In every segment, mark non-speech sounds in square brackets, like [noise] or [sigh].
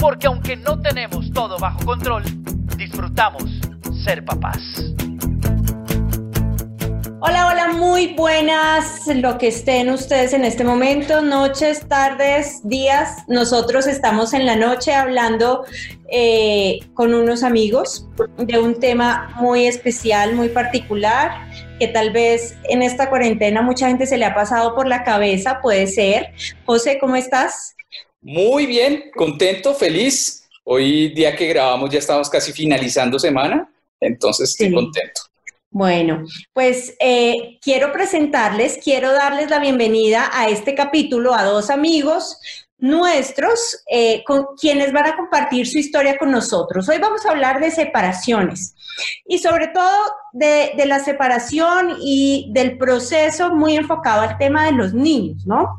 Porque aunque no tenemos todo bajo control, disfrutamos ser papás. Hola, hola, muy buenas, lo que estén ustedes en este momento, noches, tardes, días. Nosotros estamos en la noche hablando eh, con unos amigos de un tema muy especial, muy particular, que tal vez en esta cuarentena mucha gente se le ha pasado por la cabeza, puede ser. José, ¿cómo estás? Muy bien, contento, feliz Hoy día que grabamos ya estamos casi finalizando semana, entonces estoy contento. Bueno, pues eh, quiero presentarles, quiero darles la bienvenida a este capítulo a dos amigos nuestros eh, con quienes van a compartir su historia con nosotros. Hoy vamos a hablar de separaciones y sobre todo de, la separación y del proceso muy enfocado al tema de los niños, ¿no?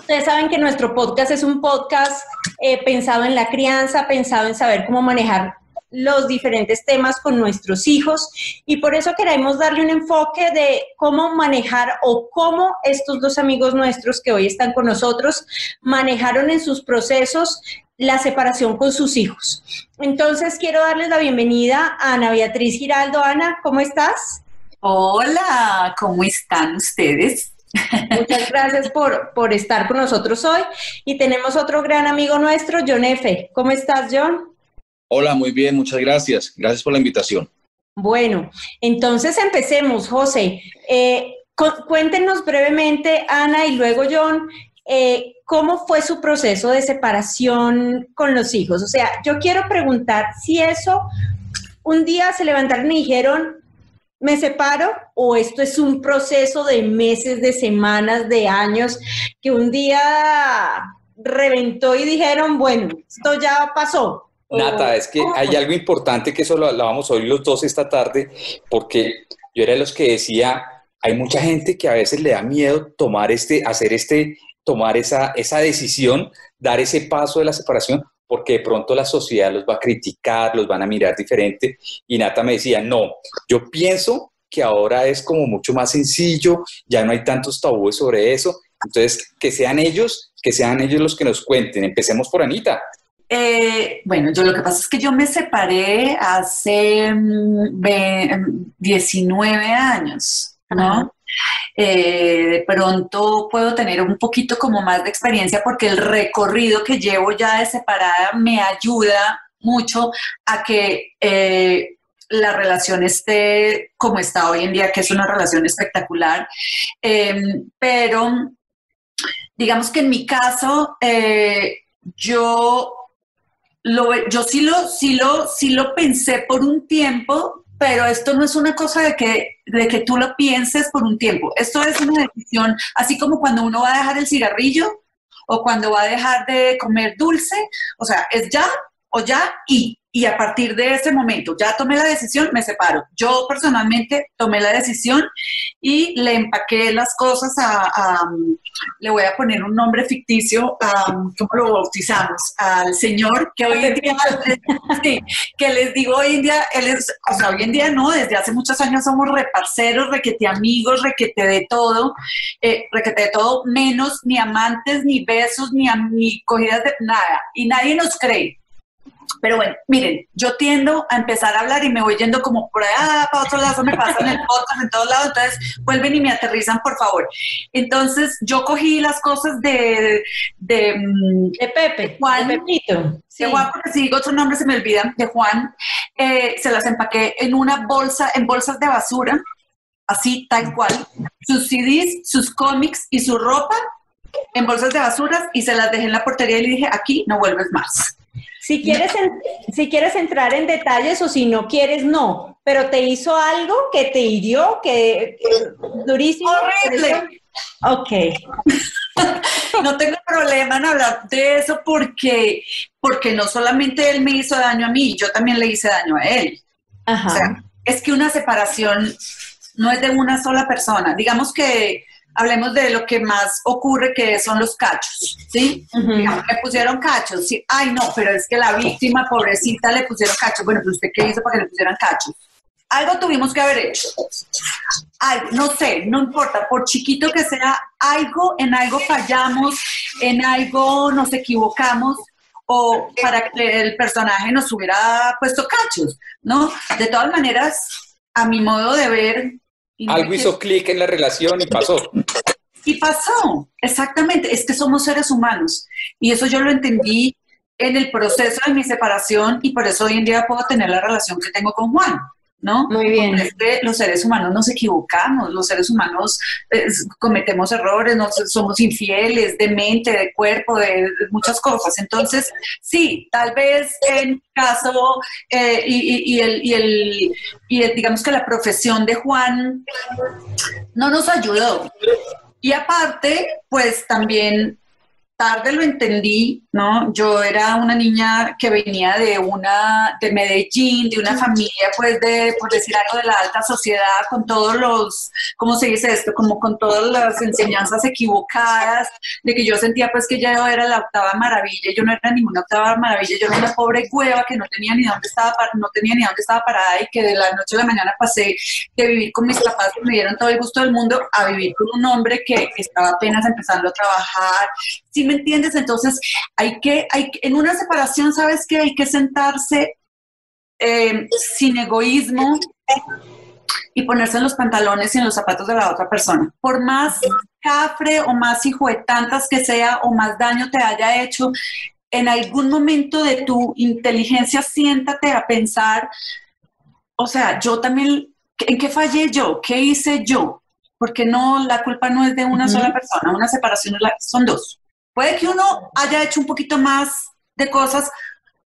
Ustedes saben que nuestro podcast es un podcast eh, pensado en la crianza, pensado en saber cómo manejar los diferentes temas con nuestros hijos y por eso queremos darle un enfoque de cómo manejar o cómo estos dos amigos nuestros que hoy están con nosotros manejaron en sus procesos la separación con sus hijos. Entonces quiero darles la bienvenida a Ana Beatriz Giraldo. Ana, ¿cómo estás? Hola, ¿cómo están ustedes? Muchas gracias por, por estar con nosotros hoy. Y tenemos otro gran amigo nuestro, John F. ¿Cómo estás, John? Hola, muy bien, muchas gracias. Gracias por la invitación. Bueno, entonces empecemos, José. Eh, cuéntenos brevemente, Ana y luego John, eh, cómo fue su proceso de separación con los hijos. O sea, yo quiero preguntar si eso un día se levantaron y dijeron, me separo o esto es un proceso de meses, de semanas, de años, que un día reventó y dijeron, bueno, esto ya pasó. Nata, es que hay algo importante que eso lo, vamos a oír los dos esta tarde, porque yo era de los que decía, hay mucha gente que a veces le da miedo tomar este, hacer este, tomar esa, esa decisión, dar ese paso de la separación, porque de pronto la sociedad los va a criticar, los van a mirar diferente. Y Nata me decía, no, yo pienso que ahora es como mucho más sencillo, ya no hay tantos tabúes sobre eso. Entonces, que sean ellos, que sean ellos los que nos cuenten. Empecemos por Anita. Eh, bueno, yo lo que pasa es que yo me separé hace 19 mm, años, ¿no? Eh, de pronto puedo tener un poquito como más de experiencia porque el recorrido que llevo ya de separada me ayuda mucho a que eh, la relación esté como está hoy en día, que es una relación espectacular. Em, pero digamos que en mi caso, yo yo sí lo, sí, lo, sí lo pensé por un tiempo, pero esto no es una cosa de que, de que tú lo pienses por un tiempo. Esto es una decisión, así como cuando uno va a dejar el cigarrillo o cuando va a dejar de comer dulce, o sea, es ya o ya y y a partir de ese momento ya tomé la decisión, me separo. Yo personalmente tomé la decisión y le empaqué las cosas a, le voy a poner un nombre ficticio, ¿cómo lo bautizamos? Al señor que hoy en día, sí, que les digo hoy en día, él es, o sea, hoy en día no, desde hace muchos años somos reparceros, requete amigos, requete de todo, eh, requete de todo, menos ni amantes, ni besos, ni, ni cogidas de nada. Y nadie nos cree pero bueno, miren, yo tiendo a empezar a hablar y me voy yendo como por allá para otro lado, me pasan el podcast en todos lados, entonces vuelven y me aterrizan, por favor. Entonces, yo cogí las cosas de... De, mm, de Pepe, Juan. De Pepito. De Juan, porque si digo otro nombre se me olvidan, de Juan. Eh, se las empaqué en una bolsa, en bolsas de basura, así, tal cual. Sus CDs, sus cómics y su ropa en bolsas de basura y se las dejé en la portería y le dije, aquí no vuelves más. Si quieres, si quieres entrar en detalles o si no quieres, no. Pero te hizo algo que te hirió, que, durísimo. Horrible. Ok. [laughs] no tengo problema en hablar de eso porque, porque no solamente él me hizo daño a mí, yo también le hice daño a él. O sea, es que una separación no es de una sola persona. Digamos que hablemos de lo que más ocurre, que son los cachos, ¿sí? Le pusieron cachos, sí. Ay, no, pero es que la víctima, pobrecita, le pusieron cachos. Bueno, pues usted qué hizo para que le pusieran cachos. Algo tuvimos que haber hecho. Algo, no sé, no importa, por chiquito que sea, algo, en algo fallamos, en algo nos equivocamos, o para que el personaje nos hubiera puesto cachos, ¿no? De todas maneras, a mi modo de ver, algo hizo clic en la relación y pasó. Y pasó, exactamente. Es que somos seres humanos. Y eso yo lo entendí en el proceso de mi separación y por eso hoy en día puedo tener la relación que tengo con Juan. ¿No? Muy bien. los seres humanos nos equivocamos, los seres humanos eh, cometemos errores, somos infieles de mente, de cuerpo, de, muchas cosas. Entonces, sí, tal vez en caso eh, y, el, y, el, y digamos que la profesión de Juan no nos ayudó. Y aparte, pues también tarde lo entendí, ¿no? Yo era una niña que venía de una, de Medellín, de una familia, pues, de, por decir algo, de la alta sociedad, con todos los, ¿cómo se dice esto? Como con todas las enseñanzas equivocadas, de que yo sentía, pues, que yo era la octava maravilla, yo no era ninguna octava maravilla, yo era una pobre cueva que no tenía ni dónde estaba, no tenía ni dónde estaba parada y que de la noche a la mañana pasé de vivir con mis papás que me dieron todo el gusto del mundo a vivir con un hombre que estaba apenas empezando a trabajar, ¿sí me entiendes? Entonces, hay que, hay, en una separación, ¿sabes qué? Hay que sentarse eh, sin egoísmo y ponerse en los pantalones y en los zapatos de la otra persona. Por más cafre o más hijo de tantas que sea o más daño te haya hecho, en algún momento de tu inteligencia siéntate a pensar, o sea, yo también, ¿en qué fallé yo? ¿Qué hice yo? Porque no, la culpa no es de una sola persona, una separación son dos. Puede que uno haya hecho un poquito más de cosas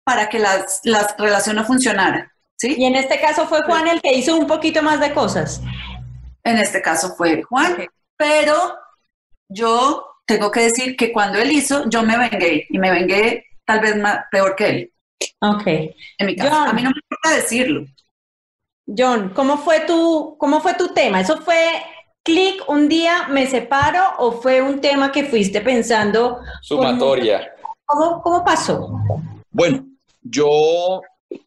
para que las, las relaciones funcionaran. ¿sí? Y en este caso fue Juan el que hizo un poquito más de cosas. En este caso fue Juan, pero yo tengo que decir que cuando él hizo, yo me vengué y me vengué tal vez más, peor que él. Ok. En mi caso. a mí no me importa decirlo. John, ¿cómo fue tu, cómo fue tu tema? ¿Eso fue clic, un día me separo o fue un tema que fuiste pensando? Sumatoria. ¿Cómo, cómo pasó? Bueno, yo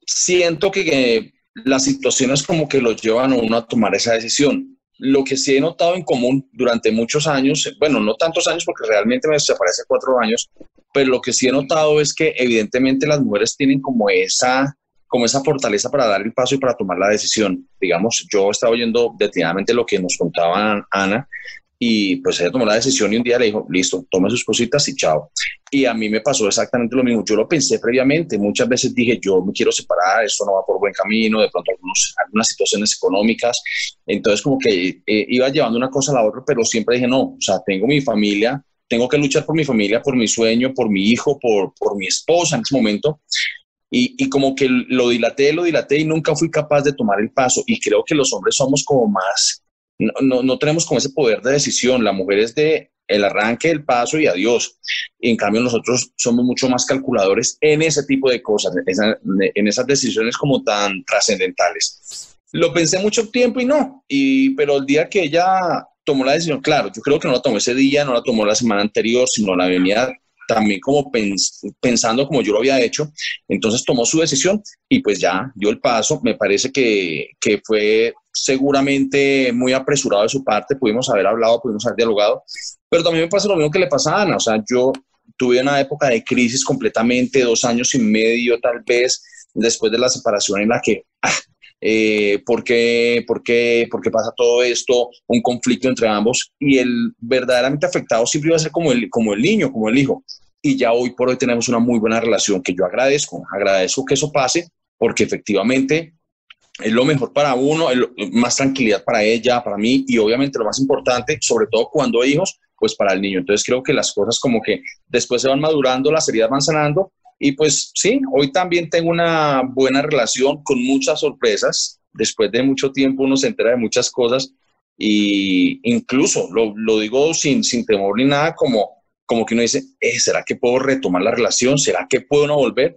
siento que, las situaciones como que los llevan a uno a tomar esa decisión. Lo que sí he notado en común durante muchos años, bueno, no tantos años porque realmente me hace cuatro años, pero lo que sí he notado es que evidentemente las mujeres tienen como esa como esa fortaleza para dar el paso y para tomar la decisión. Digamos, yo estaba oyendo detenidamente lo que nos contaba Ana y pues ella tomó la decisión y un día le dijo, listo, tome sus cositas y chao. Y a mí me pasó exactamente lo mismo. Yo lo pensé previamente, muchas veces dije, yo me quiero separar, esto no va por buen camino, de pronto algunas situaciones económicas. Entonces como que eh, iba llevando una cosa a la otra, pero siempre dije, no, o sea, tengo mi familia, tengo que luchar por mi familia, por mi sueño, por mi hijo, por, por mi esposa en ese momento. Y, como que lo dilaté, lo dilaté y nunca fui capaz de tomar el paso. Y creo que los hombres somos como más, no, no, tenemos como ese poder de decisión. La mujer es de el arranque, el paso y adiós. Y en cambio nosotros somos mucho más calculadores en ese tipo de cosas, en, esas decisiones como tan trascendentales. Lo pensé mucho tiempo y no, y, pero el día que ella tomó la decisión, claro, yo creo que no la tomó ese día, no la tomó la semana anterior, sino la venía también como pensando como yo lo había hecho, entonces tomó su decisión y pues ya dio el paso. Me parece que, que fue seguramente muy apresurado de su parte, pudimos haber hablado, pudimos haber dialogado, pero también me pasa lo mismo que le pasa a Ana, o sea, yo tuve una época de crisis completamente, dos años y medio tal vez, después de la separación en la que... Ah, eh, ¿por, qué, por, qué, ¿Por qué pasa todo esto? Un conflicto entre ambos y el verdaderamente afectado siempre va a ser como el, como el niño, como el hijo. Y ya hoy por hoy tenemos una muy buena relación que yo agradezco, agradezco que eso pase porque efectivamente es lo mejor para uno, más tranquilidad para ella, para mí y obviamente lo más importante, sobre todo cuando hay hijos, pues para el niño. Entonces creo que las cosas como que después se van madurando, las heridas van sanando y pues sí, hoy también tengo una buena relación con muchas sorpresas. Después de mucho tiempo uno se entera de muchas cosas, Y incluso lo, lo digo sin, sin temor ni nada, como, como que uno dice, eh, ¿será que puedo retomar la relación? ¿Será que puedo no volver?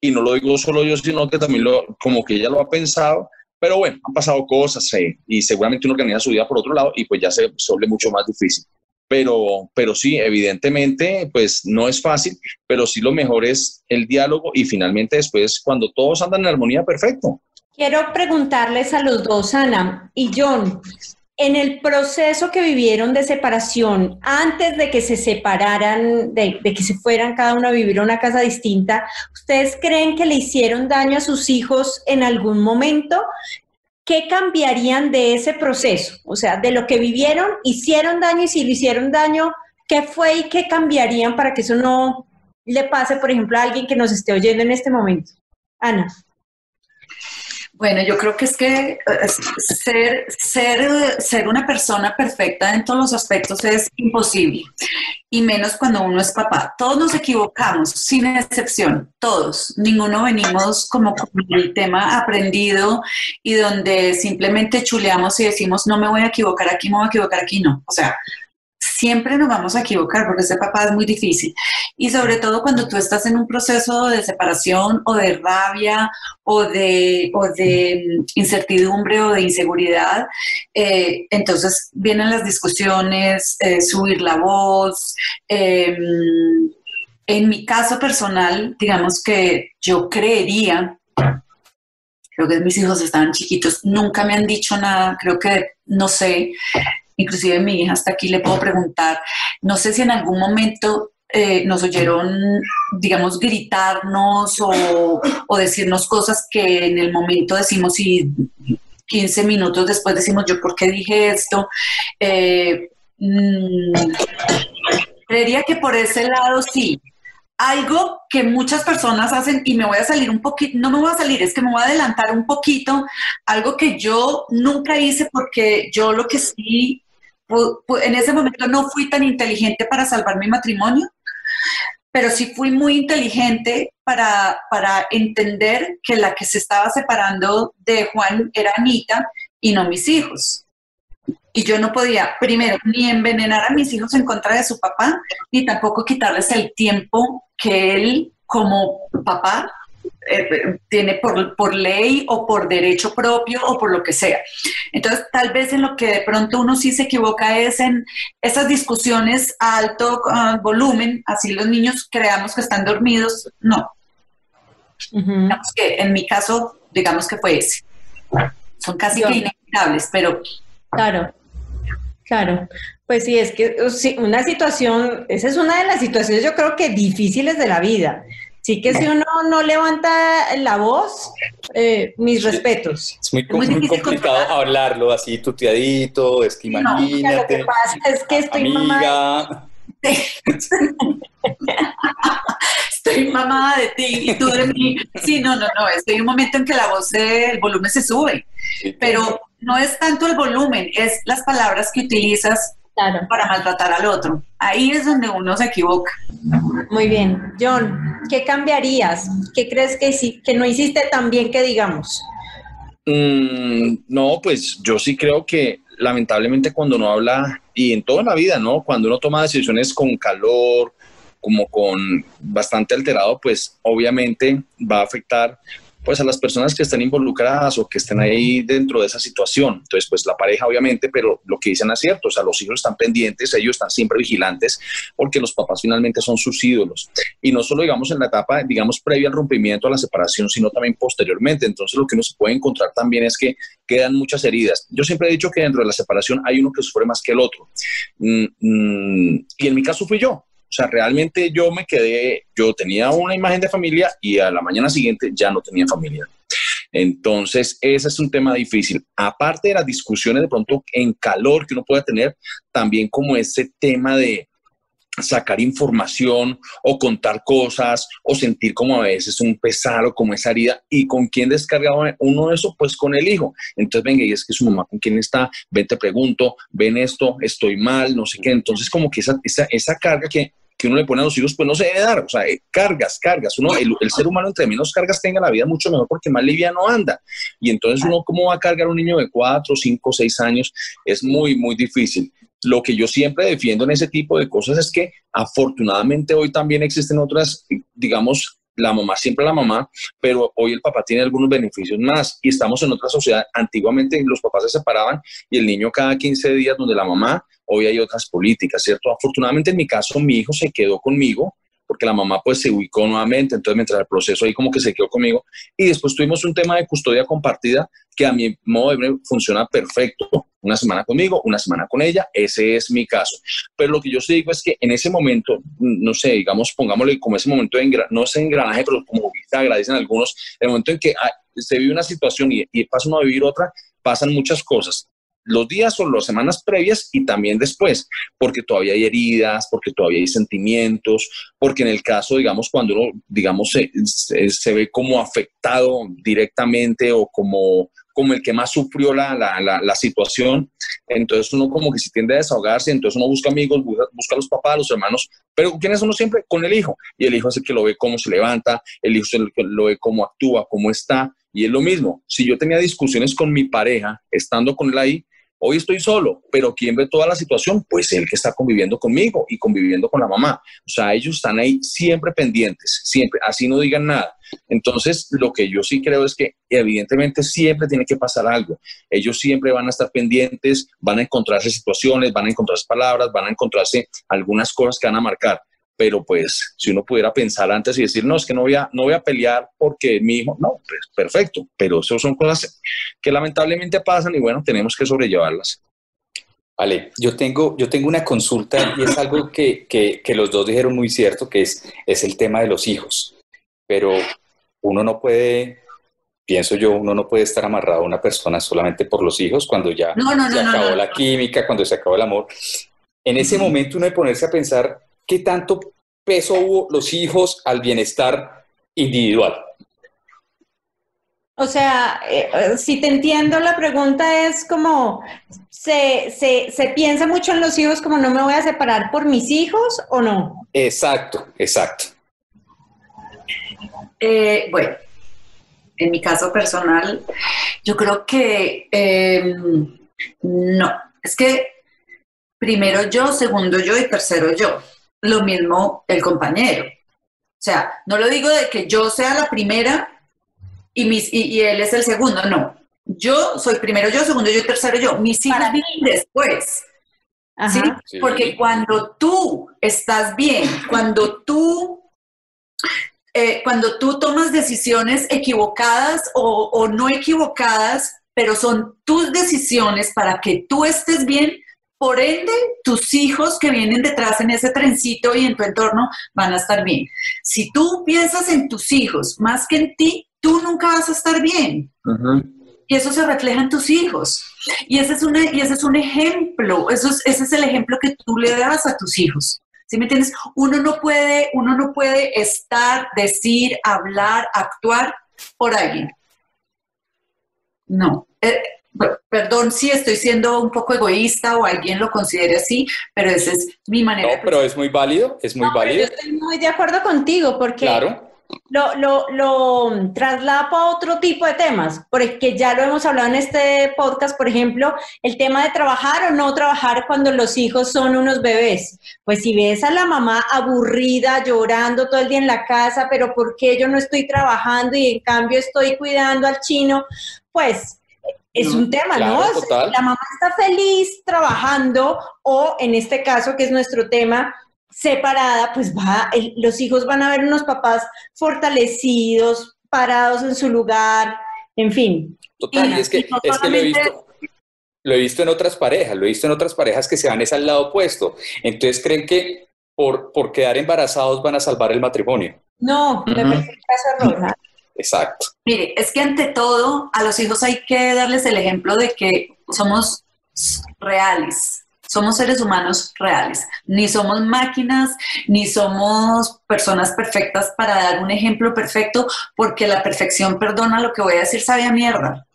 Y no lo digo solo yo, sino que también lo, como que ella lo ha pensado. Pero bueno, han pasado cosas eh, y seguramente uno organiza su vida por otro lado y pues ya se, se vuelve mucho más difícil. Pero, pero sí, evidentemente, pues no es fácil, pero sí lo mejor es el diálogo y finalmente después, cuando todos andan en armonía, perfecto. Quiero preguntarles a los dos, Ana y John, en el proceso que vivieron de separación, antes de que se separaran, de, de, que se fueran cada uno a vivir a una casa distinta, ¿ustedes creen que le hicieron daño a sus hijos en algún momento? ¿Qué cambiarían de ese proceso? O sea, de lo que vivieron, hicieron daño y si le hicieron daño, ¿qué fue y qué cambiarían para que eso no le pase, por ejemplo, a alguien que nos esté oyendo en este momento? Ana. Bueno, yo creo que es que ser, ser, ser una persona perfecta en todos los aspectos es imposible, y menos cuando uno es papá. Todos nos equivocamos, sin excepción, todos. Ninguno venimos como con el tema aprendido y donde simplemente chuleamos y decimos, no me voy a equivocar aquí, me voy a equivocar aquí, no. O sea, siempre nos vamos a equivocar porque ser papá es muy difícil. Y sobre todo cuando tú estás en un proceso de separación o de rabia o de, o de mm, incertidumbre o de inseguridad, eh, entonces vienen las discusiones, eh, subir la voz. Eh, en mi caso personal, digamos que yo creería creo que mis hijos estaban chiquitos, nunca me han dicho nada, creo que, no sé, inclusive mi hija hasta aquí le puedo preguntar, no sé si en algún momento eh, nos oyeron, digamos, gritarnos o, o, decirnos cosas que en el momento decimos y 15 minutos después decimos yo, ¿por qué dije esto? Eh, mmm, creería que por ese lado sí. Algo que muchas personas hacen y me voy a salir un poquito, no me voy a salir, es que me voy a adelantar un poquito, algo que yo nunca hice porque yo lo que sí en ese momento no fui tan inteligente para salvar mi matrimonio, pero sí fui muy inteligente para, para entender que la que se estaba separando de Juan era Anita y no mis hijos. Y yo no podía, primero, ni envenenar a mis hijos en contra de su papá, ni tampoco quitarles el tiempo que él como papá eh, tiene por, por, ley o por derecho propio o por lo que sea. Entonces, tal vez en lo que de pronto uno sí se equivoca es en esas discusiones a alto uh, volumen, así los niños creamos que están dormidos, no. Uh -huh. Digamos que en mi caso, digamos que fue ese. Son casi Yo. que inevitables, pero... Claro, claro. Pues sí, es que una situación, esa es una de las situaciones yo creo que difíciles de la vida. Sí que si uno no levanta la voz, eh, mis respetos. Es muy, muy, muy complicado controlar. hablarlo así tuteadito, es que imagínate. No, lo que pasa es que estoy amiga. mamada. [laughs] estoy mamada de ti y tú de mí. Sí, no, no, no, es que hay un momento en que la voz, el volumen se sube, pero no es tanto el volumen, es las palabras que utilizas claro. para maltratar al otro. Ahí es donde uno se equivoca. Muy bien. John, ¿qué cambiarías? ¿Qué crees que, que no hiciste tan bien que digamos? Mm, no, pues yo sí creo que lamentablemente cuando uno habla, y en toda la vida, ¿no? Cuando uno toma decisiones con calor, como con bastante alterado, pues obviamente va a afectar pues a las personas que están involucradas o que estén ahí dentro de esa situación. Entonces, pues la pareja obviamente, pero lo que dicen es cierto, o sea, los hijos están pendientes, ellos están siempre vigilantes porque los papás finalmente son sus ídolos. Y no solo, digamos, en la etapa, digamos, previa al rompimiento, a la separación, sino también posteriormente. Entonces, lo que uno se puede encontrar también es que quedan muchas heridas. Yo siempre he dicho que dentro de la separación hay uno que sufre más que el otro. Mm, mm, y en mi caso fui yo. O sea, realmente yo me quedé, yo tenía una imagen de familia y a la mañana siguiente ya no tenía familia. Entonces, ese es un tema difícil. Aparte de las discusiones de pronto en calor que uno pueda tener, también como ese tema de sacar información o contar cosas o sentir como a veces un pesar o como esa herida. Y con quién descargaba uno eso pues con el hijo. Entonces venga y es que su mamá con quién está ven te pregunto. Ven esto estoy mal no sé qué. Entonces como que esa, esa, esa carga que que uno le pone a los hijos, pues no se debe dar. O sea, eh, cargas, cargas. Uno, el, el, ser humano, entre menos cargas tenga la vida, mucho mejor porque más liviano anda. Y entonces uno, ¿cómo va a cargar a un niño de cuatro, cinco, seis años? Es muy, muy difícil. Lo que yo siempre defiendo en ese tipo de cosas es que afortunadamente hoy también existen otras, digamos, la mamá siempre la mamá, pero hoy el papá tiene algunos beneficios más y estamos en otra sociedad. Antiguamente los papás se separaban y el niño cada 15 días donde la mamá, hoy hay otras políticas, ¿cierto? Afortunadamente en mi caso mi hijo se quedó conmigo porque la mamá pues se ubicó nuevamente, entonces mientras el proceso ahí como que se quedó conmigo y después tuvimos un tema de custodia compartida que a mi modo de ver funciona perfecto, una semana conmigo, una semana con ella, ese es mi caso. Pero lo que yo sí digo es que en ese momento, no sé, digamos, pongámosle como ese momento de, no es engranaje, pero como bisagra, dicen algunos, el momento en que se vive una situación y, y pasa uno a vivir otra, pasan muchas cosas los días o las semanas previas y también después, porque todavía hay heridas, porque todavía hay sentimientos, porque en el caso, digamos, cuando uno, digamos, se, se, ve como afectado directamente o como, como el que más sufrió la, la, la, situación, entonces uno como que se tiende a desahogarse, entonces uno busca amigos, busca, a los papás, los hermanos, pero ¿quién es uno siempre? Con el hijo, y el hijo es el que lo ve cómo se levanta, el hijo es el que lo ve cómo actúa, cómo está, y es lo mismo, si yo tenía discusiones con mi pareja, estando con él ahí, Hoy estoy solo, pero ¿quién ve toda la situación? Pues el que está conviviendo conmigo y conviviendo con la mamá. O sea, ellos están ahí siempre pendientes, siempre, así no digan nada. Entonces, lo que yo sí creo es que evidentemente siempre tiene que pasar algo. Ellos siempre van a estar pendientes, van a encontrarse situaciones, van a encontrarse palabras, van a encontrarse algunas cosas que van a marcar pero pues si uno pudiera pensar antes y decir, no, es que no voy a, no voy a pelear porque mi hijo, no, pues perfecto, pero eso son cosas que lamentablemente pasan y bueno, tenemos que sobrellevarlas. Vale, yo tengo, yo tengo una consulta y es algo que, que, que, los dos dijeron muy cierto, que es, es el tema de los hijos, pero uno no puede, pienso yo, uno no puede estar amarrado a una persona solamente por los hijos cuando ya se acabó la química, cuando se acabó el amor. En ese momento uno de ponerse a pensar, ¿qué tanto peso hubo los hijos al bienestar individual? O sea, eh, si te entiendo, la pregunta es como, ¿se, ¿se, piensa mucho en los hijos como no me voy a separar por mis hijos o no? Exacto, exacto. Eh, bueno, en mi caso personal, yo creo que em, no, es que primero yo, segundo yo y tercero yo lo mismo el compañero. O sea, no lo digo de que yo sea la primera y, mis, y, él es el segundo, no. Yo soy primero yo, segundo yo, tercero yo. Mis hijos vienen después. ¿sí? Porque cuando tú estás bien, cuando tú, eh, cuando tú tomas decisiones equivocadas o, o no equivocadas, pero son tus decisiones para que tú estés bien, por ende, tus hijos que vienen detrás en ese trencito y en tu entorno van a estar bien. Si tú piensas en tus hijos más que en ti, tú nunca vas a estar bien. Y eso se refleja en tus hijos. Y ese es un, y ese es un ejemplo, eso ese es el ejemplo que tú le das a tus hijos. ¿Sí me entiendes? Uno no puede, uno no puede estar, decir, hablar, actuar por alguien. No. Eh, perdón si estoy siendo un poco egoísta o alguien lo considere así, pero esa es mi manera. No, pero es muy válido, es muy válido. Yo estoy muy de acuerdo contigo porque lo, lo, lo traslapo a otro tipo de temas, porque ya lo hemos hablado en este podcast, por ejemplo, el tema de trabajar o no trabajar cuando los hijos son unos bebés. Pues si ves a la mamá aburrida, llorando todo el día en la casa, pero ¿por qué yo no estoy trabajando y en cambio estoy cuidando al chino? Pues es un tema, ¿no? La mamá está feliz trabajando o en este caso, que es nuestro tema, separada, pues va, los hijos van a ver unos papás fortalecidos, parados en su lugar, en fin. Total, y, es que, es que lo he visto. Lo he visto en otras parejas, lo he visto en otras parejas que se van es al lado opuesto. Entonces creen que por, por quedar embarazados van a salvar el matrimonio. No, me parece el caso Rosa. Exacto. Mire, es que ante todo a los hijos hay que darles el ejemplo de que somos reales, somos seres humanos reales, ni somos máquinas, ni somos personas perfectas para dar un ejemplo perfecto, porque la perfección, perdona lo que voy a decir, sabe mierda.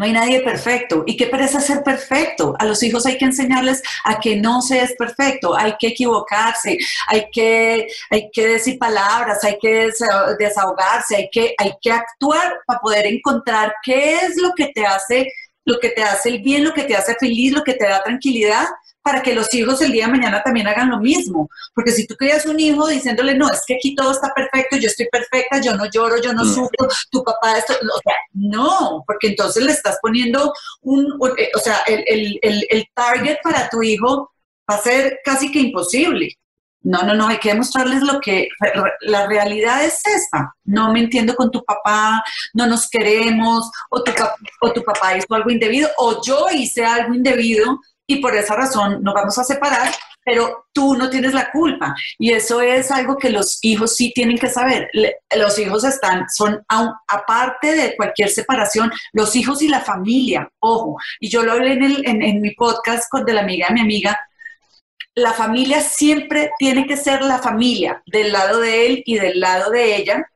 No hay nadie perfecto. ¿Y qué parece ser perfecto? A los hijos hay que enseñarles a que no se es perfecto, hay que equivocarse, hay que, hay que decir palabras, hay que desahogarse, hay que, hay que actuar para poder encontrar qué es lo que te hace, lo que te hace el bien, lo que te hace feliz, lo que te da tranquilidad para que los hijos el día de mañana también hagan lo mismo. Porque si tú crías un hijo diciéndole, no, es que aquí todo está perfecto, yo estoy perfecta, yo no lloro, yo no mm. sufro, tu papá esto, o sea, no, porque entonces le estás poniendo un, eh, o sea, el, el target para tu hijo va a ser casi que imposible. No, no, no, hay que demostrarles lo que la realidad es esta. No me entiendo con tu papá, no nos queremos, o tu, o tu papá hizo algo indebido, o yo hice algo indebido y por esa razón nos vamos a separar, pero tú no tienes la culpa. Y eso es algo que los hijos sí tienen que saber. los hijos están, son aparte de cualquier separación, los hijos y la familia, ojo. Y yo lo hablé en, en, mi podcast con de la amiga de mi amiga, la familia siempre tiene que ser la familia, del lado de él y del lado de ella,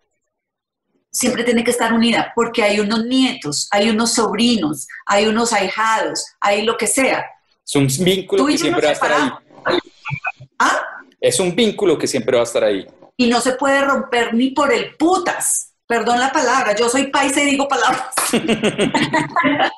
siempre tiene que estar unida, porque hay unos nietos, hay unos sobrinos, hay unos ahijados, hay lo que sea. Es un vínculo que siempre va a estar ahí. ¿Ah? Es un vínculo que siempre va a estar ahí. Y no se puede romper ni por el putas. Perdón la palabra, yo soy paisa y digo palabras. [laughs]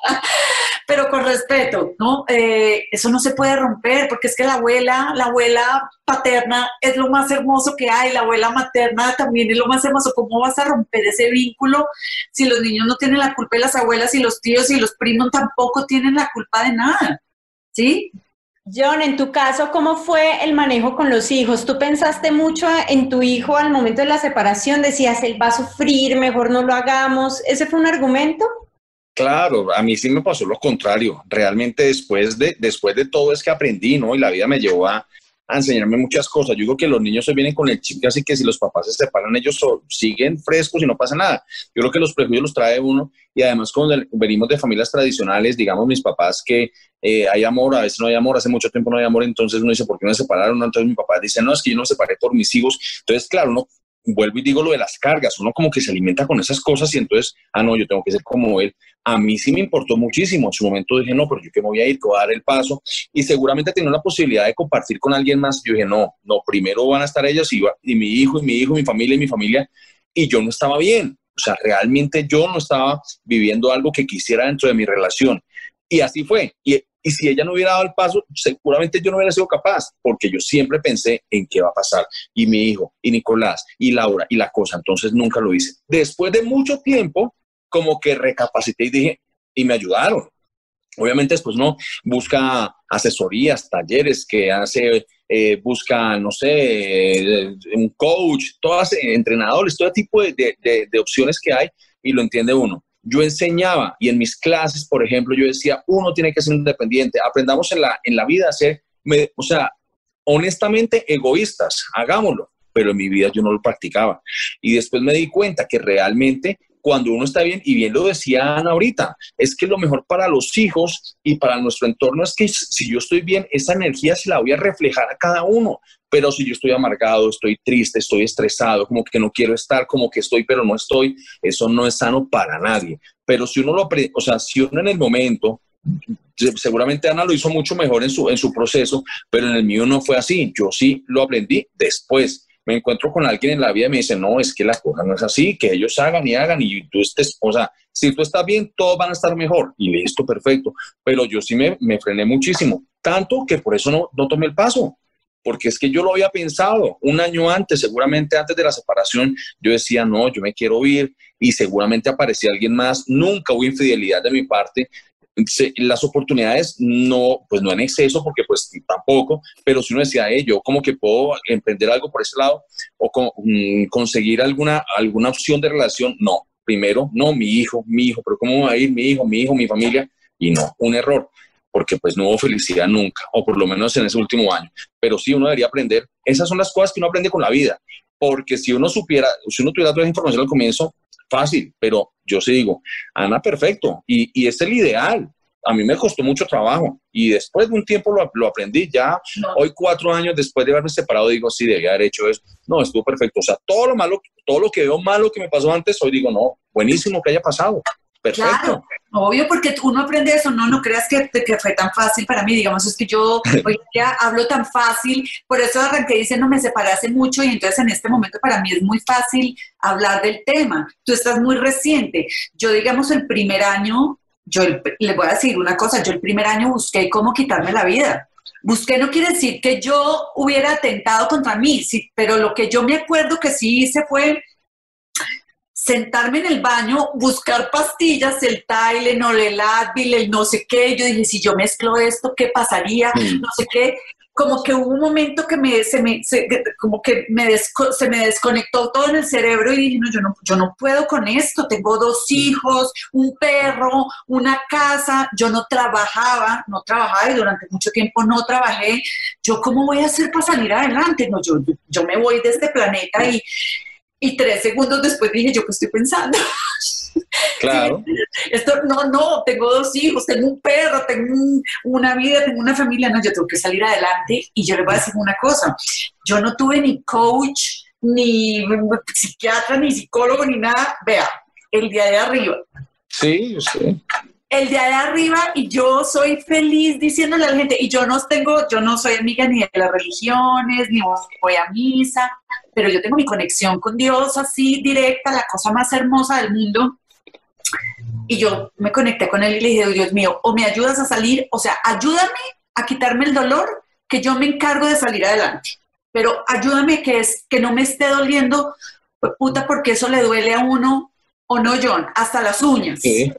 Pero con respeto, ¿no? Eh, eso no se puede romper porque es que la abuela, la abuela paterna es lo más hermoso que hay, la abuela materna también es lo más hermoso. ¿Cómo vas a romper ese vínculo si los niños no tienen la culpa y las abuelas y los tíos y los primos tampoco tienen la culpa de nada? ¿sí? John, en tu caso, ¿cómo fue el manejo con los hijos? ¿Tú pensaste mucho en tu hijo al momento de la separación? Decías, él va a sufrir, mejor no lo hagamos. ¿Ese fue un argumento? Claro, a mí sí me pasó lo contrario. Realmente después de, después de todo es que aprendí, ¿no? Y la vida me llevó a, a enseñarme muchas cosas. Yo digo que los niños se vienen con el chip así que si los papás se separan, ellos siguen frescos y no pasa nada. Yo creo que los prejuicios los trae uno y además cuando venimos de familias tradicionales, digamos mis papás que eh, hay amor, a veces no hay amor, hace mucho tiempo no hay amor, entonces uno dice, ¿por qué no se separaron? Entonces mi papá dice, no, es que yo no me separé por mis hijos. Entonces, claro, uno vuelvo y digo lo de las cargas, uno como que se alimenta con esas cosas y entonces, ah, no, yo tengo que ser como él. A mí sí me importó muchísimo. En su momento dije, no, pero yo que me voy a ir, que voy a dar el paso. Y seguramente tenía la posibilidad de compartir con alguien más. Yo dije, no, no, primero van a estar ellos y, mi hijo y mi hijo, mi familia y mi familia. Y yo no estaba bien. O sea, realmente yo no estaba viviendo algo que quisiera dentro de mi relación. Y así fue. Y si ella no hubiera dado el paso, seguramente yo no hubiera sido capaz, porque yo siempre pensé en qué va a pasar. Y mi hijo, y Nicolás, y Laura, y la cosa. Entonces nunca lo hice. Después de mucho tiempo, como que recapacité y dije, y me ayudaron. Obviamente después no busca asesorías, talleres que hace, eh, busca, no sé, un coach, todas, entrenadores, todo tipo de opciones que hay y lo entiende uno yo enseñaba y en mis clases, por ejemplo, yo decía, uno tiene que ser independiente, aprendamos en la, en la vida a ser, o sea, honestamente egoístas, hagámoslo, pero en mi vida yo no lo practicaba. Y después me di cuenta que realmente cuando uno está bien, y bien lo decía Ana ahorita, es que lo mejor para los hijos y para nuestro entorno es que si yo estoy bien, esa energía se la voy a reflejar a cada uno. Pero si yo estoy amargado, estoy triste, estoy estresado, como que no quiero estar, como que estoy, pero no estoy, eso no es sano para nadie. Pero si uno lo, o sea, si uno en el momento, seguramente Ana lo hizo mucho mejor en su, en su proceso, pero en el mío no fue así. Yo sí lo aprendí después me encuentro con alguien en la vida y me dice, no, es que la cosa no es así, que ellos hagan y hagan y tú estés, o sea, si tú estás bien, todos van a estar mejor y listo, perfecto. Pero yo sí me, me frené muchísimo, tanto que por eso no, no tomé el paso, porque es que yo lo había pensado un año antes, seguramente antes de la separación, yo decía, no, yo me quiero ir y seguramente aparecía alguien más, nunca hubo infidelidad de mi parte, las oportunidades no, pues no en exceso, porque pues tampoco, pero si uno decía, yo como que puedo emprender algo por ese lado o mm, conseguir alguna, alguna opción de relación, no. Primero, no, mi hijo, mi hijo, pero ¿cómo va a ir mi hijo, mi hijo, mi familia? Y no, un error, porque pues no hubo felicidad nunca, o por lo menos en ese último año. Pero sí uno debería aprender, esas son las cosas que uno aprende con la vida, porque si uno supiera, si uno tuviera toda esa información al comienzo, fácil, pero yo sí digo, Ana, perfecto, y, y es el ideal. A mí me costó mucho trabajo y después de un tiempo lo, lo aprendí. Ya hoy, cuatro años después de haberme separado, digo, sí, debía haber hecho eso. No, estuvo perfecto. O sea, todo lo malo, todo lo que veo malo que me pasó antes, hoy digo, no, buenísimo que haya pasado. Perfecto. Claro. Obvio, porque uno aprende eso, no, no creas que, que, fue tan fácil para mí, digamos, es que yo hoy día [laughs] hablo tan fácil, por eso arranqué diciendo me separé hace mucho y entonces en este momento para mí es muy fácil hablar del tema. Tú estás muy reciente. Yo, digamos, el primer año, yo les voy a decir una cosa, yo el primer año busqué cómo quitarme la vida. Busqué no quiere decir que yo hubiera atentado contra mí, sí, pero lo que yo me acuerdo que sí hice fue sentarme en el baño, buscar pastillas, el Tylenol, el Advil, el no sé qué. Yo dije, si yo mezclo esto, ¿qué pasaría? Mm. No sé qué. Como que hubo un momento que me, se me, como que me se me desconectó todo en el cerebro y dije, no yo, no, yo no puedo con esto. Tengo dos hijos, un perro, una casa. Yo no trabajaba, no trabajaba y durante mucho tiempo no trabajé. ¿Yo cómo voy a hacer para salir adelante? No, yo, yo me voy de este planeta y, y tres segundos después dije, ¿yo qué estoy pensando? [laughs] Claro. esto, no, no, tengo dos hijos, tengo un perro, tengo una vida, tengo una familia, no, yo tengo que salir adelante. Y yo le voy a decir una cosa, yo no tuve ni coach, ni psiquiatra, ni psicólogo, ni nada. Vea, el día de arriba. Sí, sí el de allá arriba y yo soy feliz diciéndole a la gente, y yo no tengo, yo no soy amiga ni de las religiones, ni voy a misa, pero yo tengo mi conexión con Dios así directa, la cosa más hermosa del mundo. Y yo me conecté con él y le dije, Dios mío, o me ayudas a salir, o sea, ayúdame a quitarme el dolor, que yo me encargo de salir adelante. Pero ayúdame que, es, que no me esté doliendo, pues, puta, porque eso le duele a uno ¿O no, John? Hasta las uñas. Sí,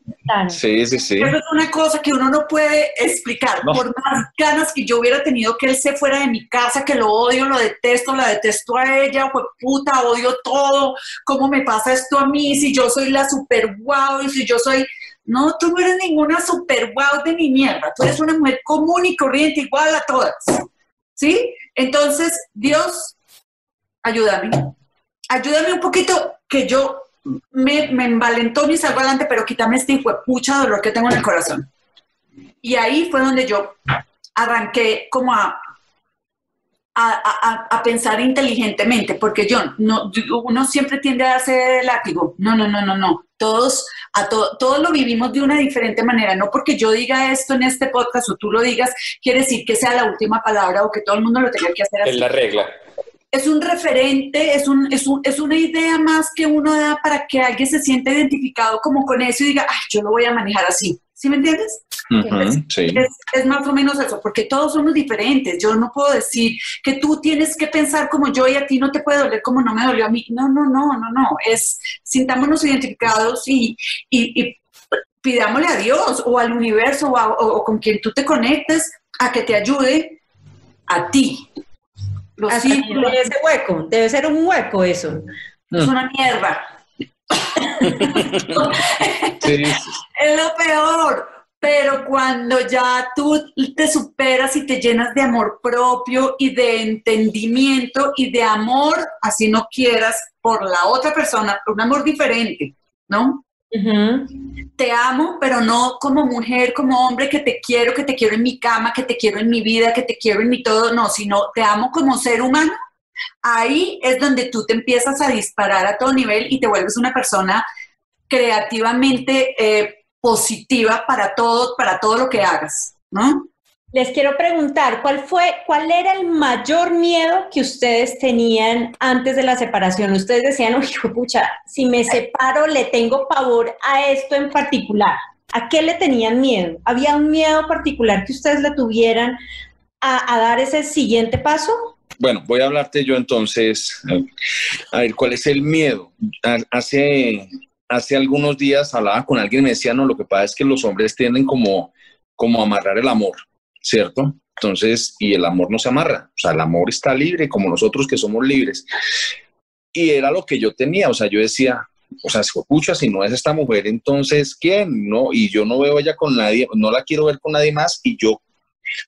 sí, sí, sí. Eso es una cosa que uno no puede explicar. Por más ganas que yo hubiera tenido que él se fuera de mi casa, que lo odio, lo detesto, la detesto a ella, pues puta, odio todo. ¿Cómo me pasa esto a mí? Si yo soy la super wow y si yo soy... No, tú no eres ninguna super wow de mi mierda. Tú eres una mujer común y corriente, igual a todas. ¿Sí? Entonces, Dios, ayúdame. Ayúdame un poquito que yo me, me envalentó mi salgo adelante, pero quítame este hijo de pucha dolor que tengo en el corazón. Y ahí fue donde yo arranqué como a, a, a, pensar inteligentemente, porque yo, no, uno siempre tiende a darse látigo. No, no, no, no, no. Todos, a todos lo vivimos de una diferente manera. No porque yo diga esto en este podcast o tú lo digas, quiere decir que sea la última palabra o que todo el mundo lo tenga que hacer así. Es la regla es un referente, es, un, es, un, es, una idea más que uno da para que alguien se sienta identificado como con eso y diga, ay, yo lo voy a manejar así. ¿Sí me entiendes? sí. es, más o menos eso, porque todos somos diferentes. Yo no puedo decir que tú tienes que pensar como yo y a ti no te puede doler como no me dolió a mí. No, no, no, no, no. Es sintámonos identificados y, y, pidámosle a Dios o al universo o, o con quien tú te conectes a que te ayude a ti Así, ese hueco, debe ser un hueco eso. Es una mierda. [laughs] Es lo peor. Pero cuando ya tú te superas y te llenas de amor propio y de entendimiento y de amor, así no quieras, por la otra persona, un amor diferente, ¿no? Te amo, pero no como mujer, como hombre, que te quiero, que te quiero en mi cama, que te quiero en mi vida, que te quiero en mi todo, no, sino te amo como ser humano. Ahí es donde tú te empiezas a disparar a todo nivel y te vuelves una persona creativamente eh, positiva para todo, para todo lo que hagas, ¿no? Les quiero preguntar, ¿cuál fue, cuál era el mayor miedo que ustedes tenían antes de la separación? Ustedes decían, uy, pucha, si me separo le tengo pavor a esto en particular. ¿A qué le tenían miedo? ¿Había un miedo particular que ustedes le tuvieran a, dar ese siguiente paso? Bueno, voy a hablarte yo entonces. A ver, ¿cuál es el miedo? Hace, hace algunos días hablaba con alguien y me decía, no, lo que pasa es que los hombres tienden como, como a amarrar el amor. ¿Cierto? Entonces, y el amor no se amarra, o sea, el amor está libre como nosotros que somos libres. Y era lo que yo tenía, o sea, yo decía, o sea, escucha, si no es esta mujer, entonces, ¿quién? No, y yo no veo ella con nadie, no la quiero ver con nadie más y yo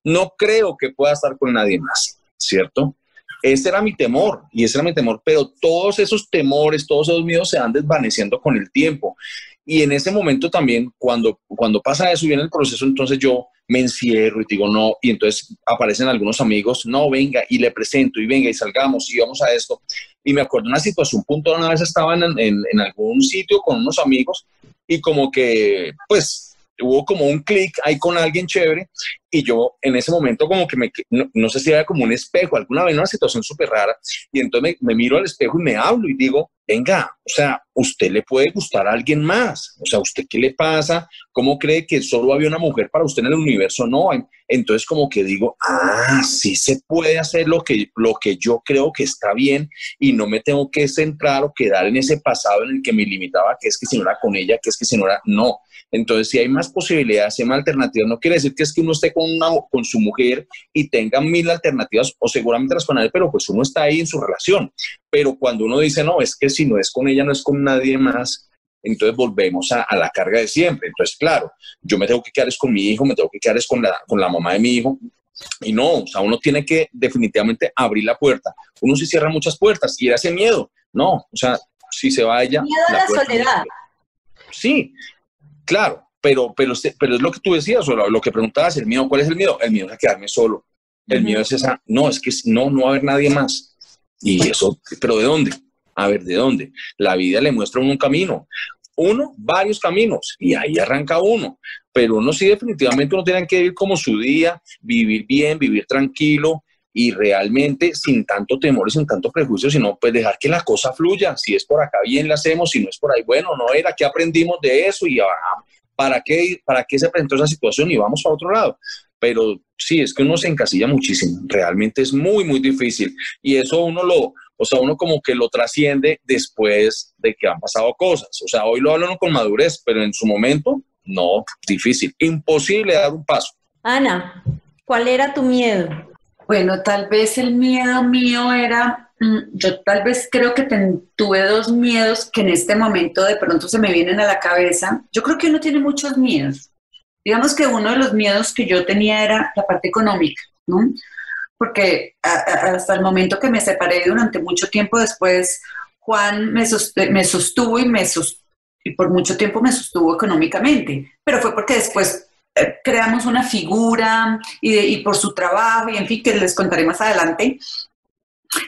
no creo que pueda estar con nadie más, ¿cierto? Ese era mi temor y ese era mi temor, pero todos esos temores, todos esos miedos se van desvaneciendo con el tiempo. Y en ese momento también, cuando, cuando pasa eso y viene el proceso, entonces yo me encierro y digo no, y entonces aparecen algunos amigos, no, venga, y le presento, y venga, y salgamos, y vamos a esto. Y me acuerdo una situación puntual, una vez estaba en, en, algún sitio con unos amigos, y como que, pues, hubo como un clic ahí con alguien chévere y yo en ese momento como que me, no, sé si era como un espejo, alguna vez una situación súper rara y entonces me, miro al espejo y me hablo y digo, venga, o sea, usted le puede gustar a alguien más, o sea, ¿usted qué le pasa? ¿Cómo cree que solo había una mujer para usted en el universo? No, entonces como que digo, ah, sí se puede hacer lo que, lo que yo creo que está bien y no me tengo que centrar o quedar en ese pasado en el que me limitaba, que es que si no era con ella, que es que si no era, no. Entonces, si hay más posibilidades, si hay más alternativas, no quiere decir que es que uno esté con, una, con su mujer y tenga mil alternativas o seguramente las con él, pero pues uno está ahí en su relación. Pero cuando uno dice, no, es que si no es con ella, no es con nadie más, entonces volvemos a, la carga de siempre. Entonces, claro, yo me tengo que quedar es con mi hijo, me tengo que quedar es con la, con la mamá de mi hijo. Y no, o sea, uno tiene que definitivamente abrir la puerta. Uno sí cierra muchas puertas y ese miedo. No, o sea, si se vaya. Miedo a la, soledad. Sí, Claro, pero, pero, pero es lo que tú decías, o lo, que preguntabas, el miedo, ¿cuál es el miedo? El miedo es a quedarme solo. El miedo es esa, no, es que no, no va a haber nadie más. Y eso, pero ¿de dónde? A ver, ¿de dónde? La vida le muestra un camino. Uno, varios caminos, y ahí arranca uno. Pero uno sí definitivamente uno tiene que vivir como su día, vivir bien, vivir tranquilo, y realmente sin tanto temor y sin tanto prejuicio, sino pues dejar que la cosa fluya. Si es por acá, bien la hacemos, si no es por ahí, bueno, no era, ¿qué aprendimos de eso? Y ¿para qué, para qué se presentó esa situación? Y vamos a otro lado. Pero sí, es que uno se encasilla muchísimo, realmente es muy, muy difícil. Y eso uno lo, o sea, uno como que lo trasciende después de que han pasado cosas. O sea, hoy lo hablan con madurez, pero en su momento, no, difícil, imposible dar un paso. Ana, ¿cuál era tu miedo? Bueno, tal vez el miedo mío era, mm, yo tal vez creo que tuve dos miedos que en este momento de pronto se me vienen a la cabeza. Yo creo que uno tiene muchos miedos. Digamos que uno de los miedos que yo tenía era la parte económica, ¿no? Porque hasta el momento que me separé durante mucho tiempo después, Juan me, me sostuvo y me y por mucho tiempo me sostuvo económicamente, pero fue porque después eh, creamos una figura y, por su trabajo y en fin, que les contaré más adelante.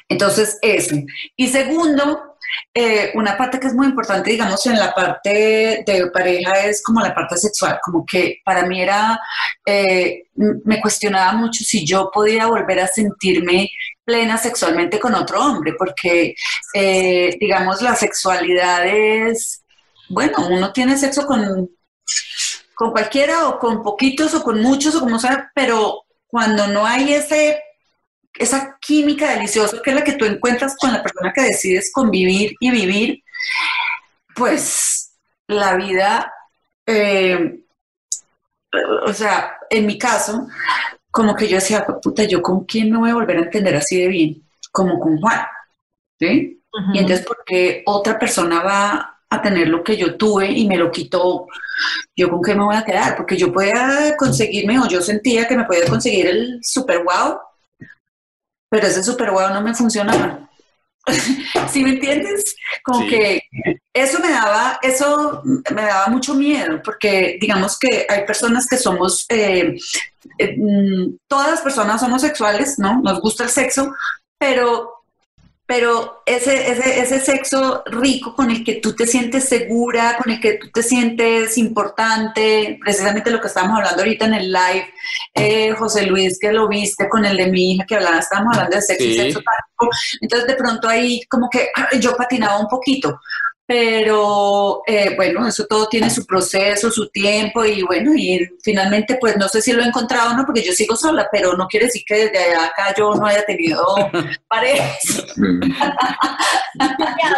Entonces, eso. Y segundo, eh, una parte que es muy importante, digamos, en la parte de pareja es como la parte sexual, como que para mí era, eh, me cuestionaba mucho si yo podía volver a sentirme plena sexualmente con otro hombre, porque, digamos, la sexualidad es, bueno, uno tiene sexo con con cualquiera o con poquitos o con muchos o como sea, pero cuando no hay ese, esa química deliciosa que es la que tú encuentras con la persona que decides convivir y vivir, pues la vida, eh, o sea, en mi caso, como que yo decía, puta, ¿yo con quién me voy a volver a entender así de bien? Como con Juan, ¿sí? Y entonces, ¿por qué otra persona va a tener lo que yo tuve y me lo quitó, ¿yo con qué me voy a quedar? Porque yo podía conseguirme, o yo sentía que me podía conseguir el super wow, pero ese super wow no me funcionaba. [laughs] ¿Sí me entiendes? Como que eso me daba, eso me daba mucho miedo, porque digamos que hay personas que somos, eh, eh, mm, todas las personas somos sexuales, ¿no? Nos gusta el sexo, pero pero ese, ese, ese sexo rico con el que tú te sientes segura, con el que tú te sientes importante, precisamente lo que estábamos hablando ahorita en el live, eh, José Luis, que lo viste con el de mi hija, que hablaba, estábamos hablando de sexo y sexo entonces de pronto ahí como que yo patinaba un poquito, pero eh, bueno, eso todo tiene su proceso, su tiempo y bueno, y finalmente pues no sé si lo he encontrado o no, porque yo sigo sola, pero no quiere decir que desde acá yo no haya tenido [laughs] parejas.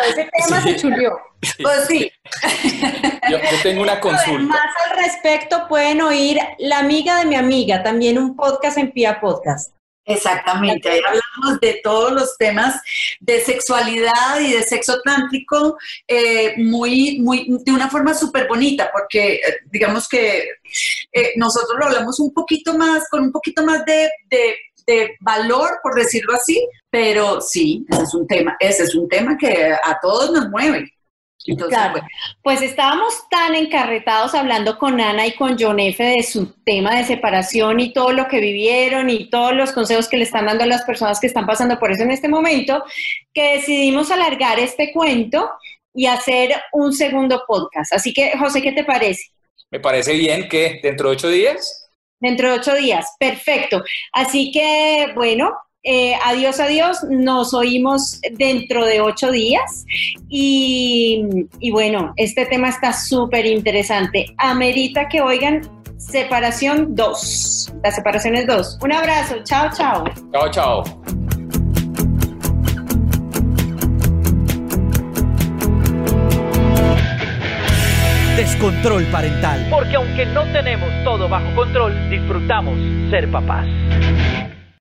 ese tema se chulió. Pues sí. Yo, tengo una consulta. Más al respecto pueden oír La amiga de mi amiga, también un podcast en Pia Podcast. Exactamente, ahí hablamos de todos los temas de sexualidad y de sexo tántrico eh, muy, muy, de una forma súper bonita, porque eh, digamos que eh, nosotros lo hablamos un poquito más, con un poquito más de, de, de, valor, por decirlo así, pero sí, ese es un tema, ese es un tema que a todos nos mueve claro. Pues estábamos tan encarretados hablando con Ana y con John F. de su tema de separación y todo lo que vivieron y todos los consejos que le están dando a las personas que están pasando por eso en este momento, que decidimos alargar este cuento y hacer un segundo podcast. Así que, José, ¿qué te parece? Me parece bien que dentro de ocho días. Dentro de ocho días, perfecto. Así que, bueno, eh, adiós, adiós. Nos oímos dentro de ocho días. Y, y bueno, este tema está súper interesante. Amerita que oigan separación 2. La separación es 2. Un abrazo. Chao, chao. Chao, chao. Descontrol parental. Porque aunque no tenemos todo bajo control, disfrutamos ser papás.